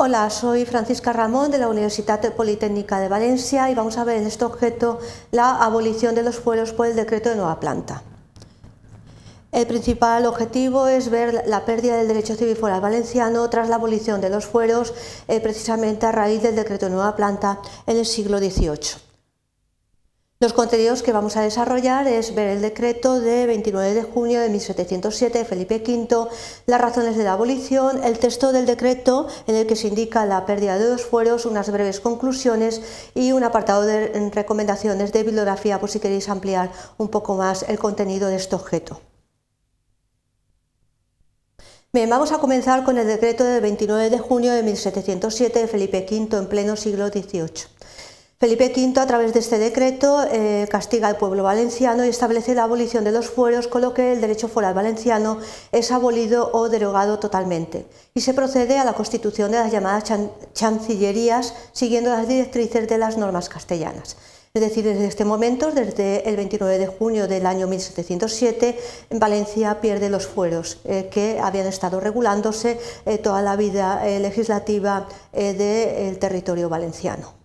Hola, soy Francisca Ramón de la Universidad Politécnica de Valencia y vamos a ver en este objeto la abolición de los fueros por el decreto de nueva planta. El principal objetivo es ver la pérdida del derecho civil foral valenciano tras la abolición de los fueros eh, precisamente a raíz del decreto de nueva planta en el siglo XVIII. Los contenidos que vamos a desarrollar es ver el decreto de 29 de junio de 1707 de Felipe V, las razones de la abolición, el texto del decreto en el que se indica la pérdida de los fueros, unas breves conclusiones y un apartado de recomendaciones de bibliografía por si queréis ampliar un poco más el contenido de este objeto. Bien, vamos a comenzar con el decreto de 29 de junio de 1707 de Felipe V en pleno siglo XVIII. Felipe V, a través de este decreto, eh, castiga al pueblo valenciano y establece la abolición de los fueros, con lo que el derecho foral valenciano es abolido o derogado totalmente. Y se procede a la constitución de las llamadas chancillerías, siguiendo las directrices de las normas castellanas. Es decir, desde este momento, desde el 29 de junio del año 1707, Valencia pierde los fueros eh, que habían estado regulándose eh, toda la vida legislativa del territorio valenciano.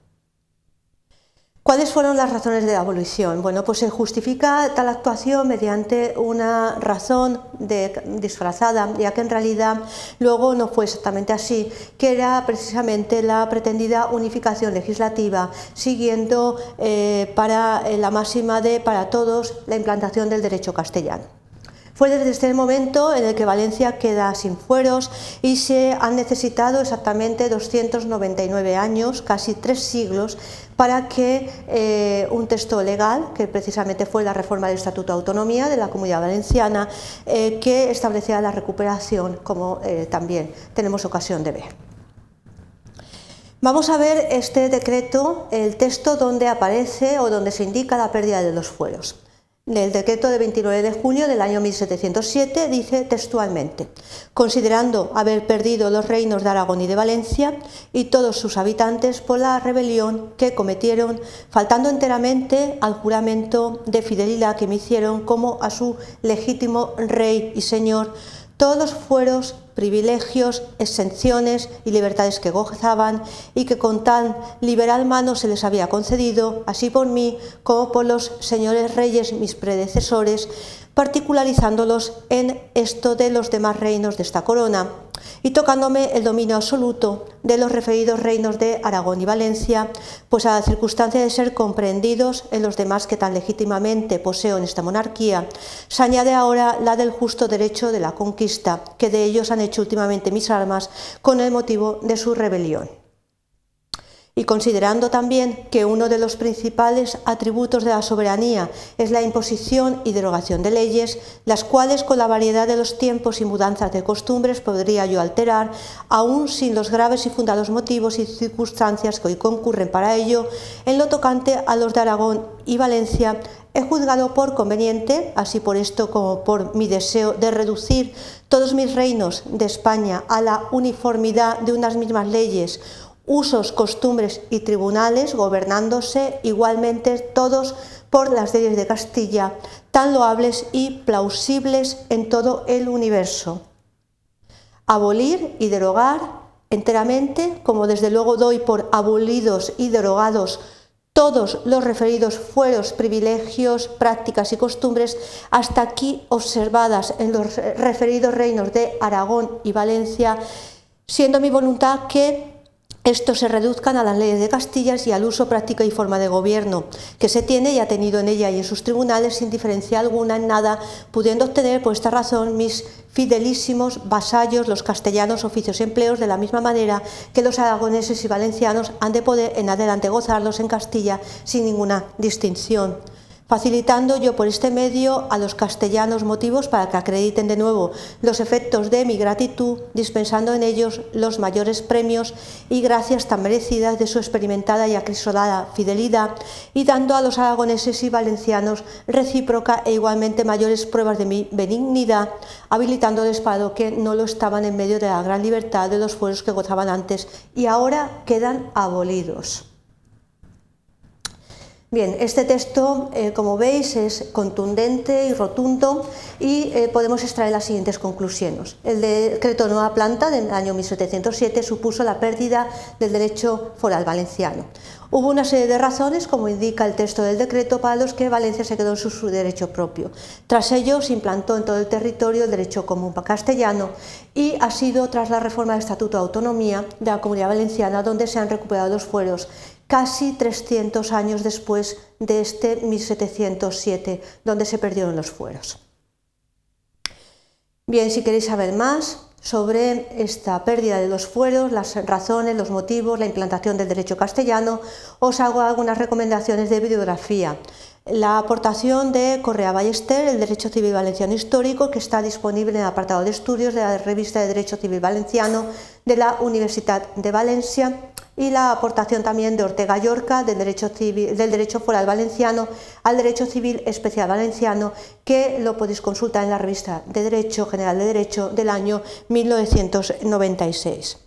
¿Cuáles fueron las razones de la abolición? Bueno, pues se justifica tal actuación mediante una razón disfrazada, ya que en realidad luego no fue exactamente así, que era precisamente la pretendida unificación legislativa, siguiendo eh, para la máxima de para todos la implantación del derecho castellano. Fue desde este momento en el que Valencia queda sin fueros y se han necesitado exactamente 299 años, casi tres siglos, para que eh, un texto legal, que precisamente fue la reforma del Estatuto de Autonomía de la Comunidad Valenciana, eh, que establecía la recuperación, como eh, también tenemos ocasión de ver. Vamos a ver este decreto, el texto donde aparece o donde se indica la pérdida de los fueros. El decreto de 29 de junio del año 1707 dice textualmente, considerando haber perdido los reinos de Aragón y de Valencia y todos sus habitantes por la rebelión que cometieron, faltando enteramente al juramento de fidelidad que me hicieron como a su legítimo rey y señor, todos fueros privilegios, exenciones y libertades que gozaban y que con tan liberal mano se les había concedido, así por mí como por los señores reyes mis predecesores, particularizándolos en esto de los demás reinos de esta corona, y tocándome el dominio absoluto de los referidos reinos de Aragón y Valencia, pues a la circunstancia de ser comprendidos en los demás que tan legítimamente poseo en esta monarquía, se añade ahora la del justo derecho de la conquista, que de ellos han hecho últimamente mis armas con el motivo de su rebelión y considerando también que uno de los principales atributos de la soberanía es la imposición y derogación de leyes, las cuales con la variedad de los tiempos y mudanzas de costumbres podría yo alterar, aún sin los graves y fundados motivos y circunstancias que hoy concurren para ello, en lo tocante a los de Aragón y Valencia, he juzgado por conveniente, así por esto como por mi deseo de reducir todos mis reinos de España a la uniformidad de unas mismas leyes, usos, costumbres y tribunales gobernándose igualmente todos por las leyes de Castilla, tan loables y plausibles en todo el universo. Abolir y derogar enteramente, como desde luego doy por abolidos y derogados todos los referidos fueros, privilegios, prácticas y costumbres hasta aquí observadas en los referidos reinos de Aragón y Valencia, siendo mi voluntad que estos se reduzcan a las leyes de Castilla y al uso, práctica y forma de gobierno que se tiene y ha tenido en ella y en sus tribunales sin diferencia alguna en nada, pudiendo obtener por esta razón mis fidelísimos vasallos, los castellanos, oficios y empleos, de la misma manera que los aragoneses y valencianos han de poder en adelante gozarlos en Castilla sin ninguna distinción facilitando yo por este medio a los castellanos motivos para que acrediten de nuevo los efectos de mi gratitud, dispensando en ellos los mayores premios y gracias tan merecidas de su experimentada y acrisolada fidelidad, y dando a los aragoneses y valencianos recíproca e igualmente mayores pruebas de mi benignidad, habilitándoles para lo que no lo estaban en medio de la gran libertad de los fueros que gozaban antes y ahora quedan abolidos. Bien, este texto, eh, como veis, es contundente y rotundo y eh, podemos extraer las siguientes conclusiones. El decreto Nueva Planta del año 1707 supuso la pérdida del derecho foral valenciano. Hubo una serie de razones, como indica el texto del decreto, para los que Valencia se quedó en su, derecho propio. Tras ello, se implantó en todo el territorio el derecho común castellano y ha sido tras la reforma del Estatuto de Autonomía de la Comunidad Valenciana donde se han recuperado los fueros casi 300 años después de este 1707, donde se perdieron los fueros. Bien, si queréis saber más sobre esta pérdida de los fueros, las razones, los motivos, la implantación del derecho castellano, os hago algunas recomendaciones de bibliografía la aportación de Correa Ballester, el Derecho Civil Valenciano Histórico, que está disponible en el apartado de estudios de la revista de Derecho Civil Valenciano de la Universidad de Valencia y la aportación también de Ortega Llorca del Derecho, civil, del derecho Foral Valenciano al Derecho Civil Especial Valenciano, que lo podéis consultar en la revista de Derecho General de Derecho del año 1996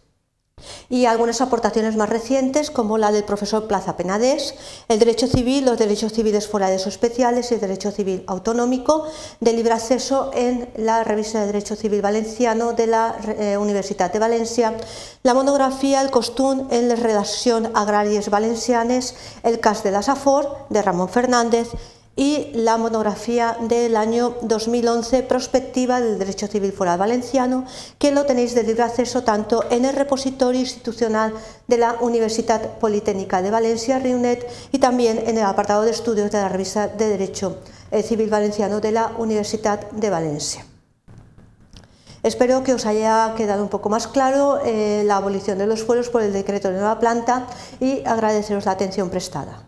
y algunas aportaciones más recientes como la del profesor Plaza Penades, el derecho civil, los derechos civiles forales especiales y el derecho civil autonómico de libre acceso en la revista de Derecho Civil Valenciano de la eh, Universidad de Valencia, la monografía El costún en la redacción agrarias valencianes, el cas de la Safor de Ramón Fernández y la monografía del año 2011, Prospectiva del Derecho Civil Foral Valenciano, que lo tenéis de libre acceso tanto en el repositorio institucional de la Universidad Politécnica de Valencia, RIUNET, y también en el apartado de estudios de la revista de Derecho eh, Civil Valenciano de la Universidad de Valencia. Espero que os haya quedado un poco más claro eh, la abolición de los fueros por el decreto de nueva planta y agradeceros la atención prestada.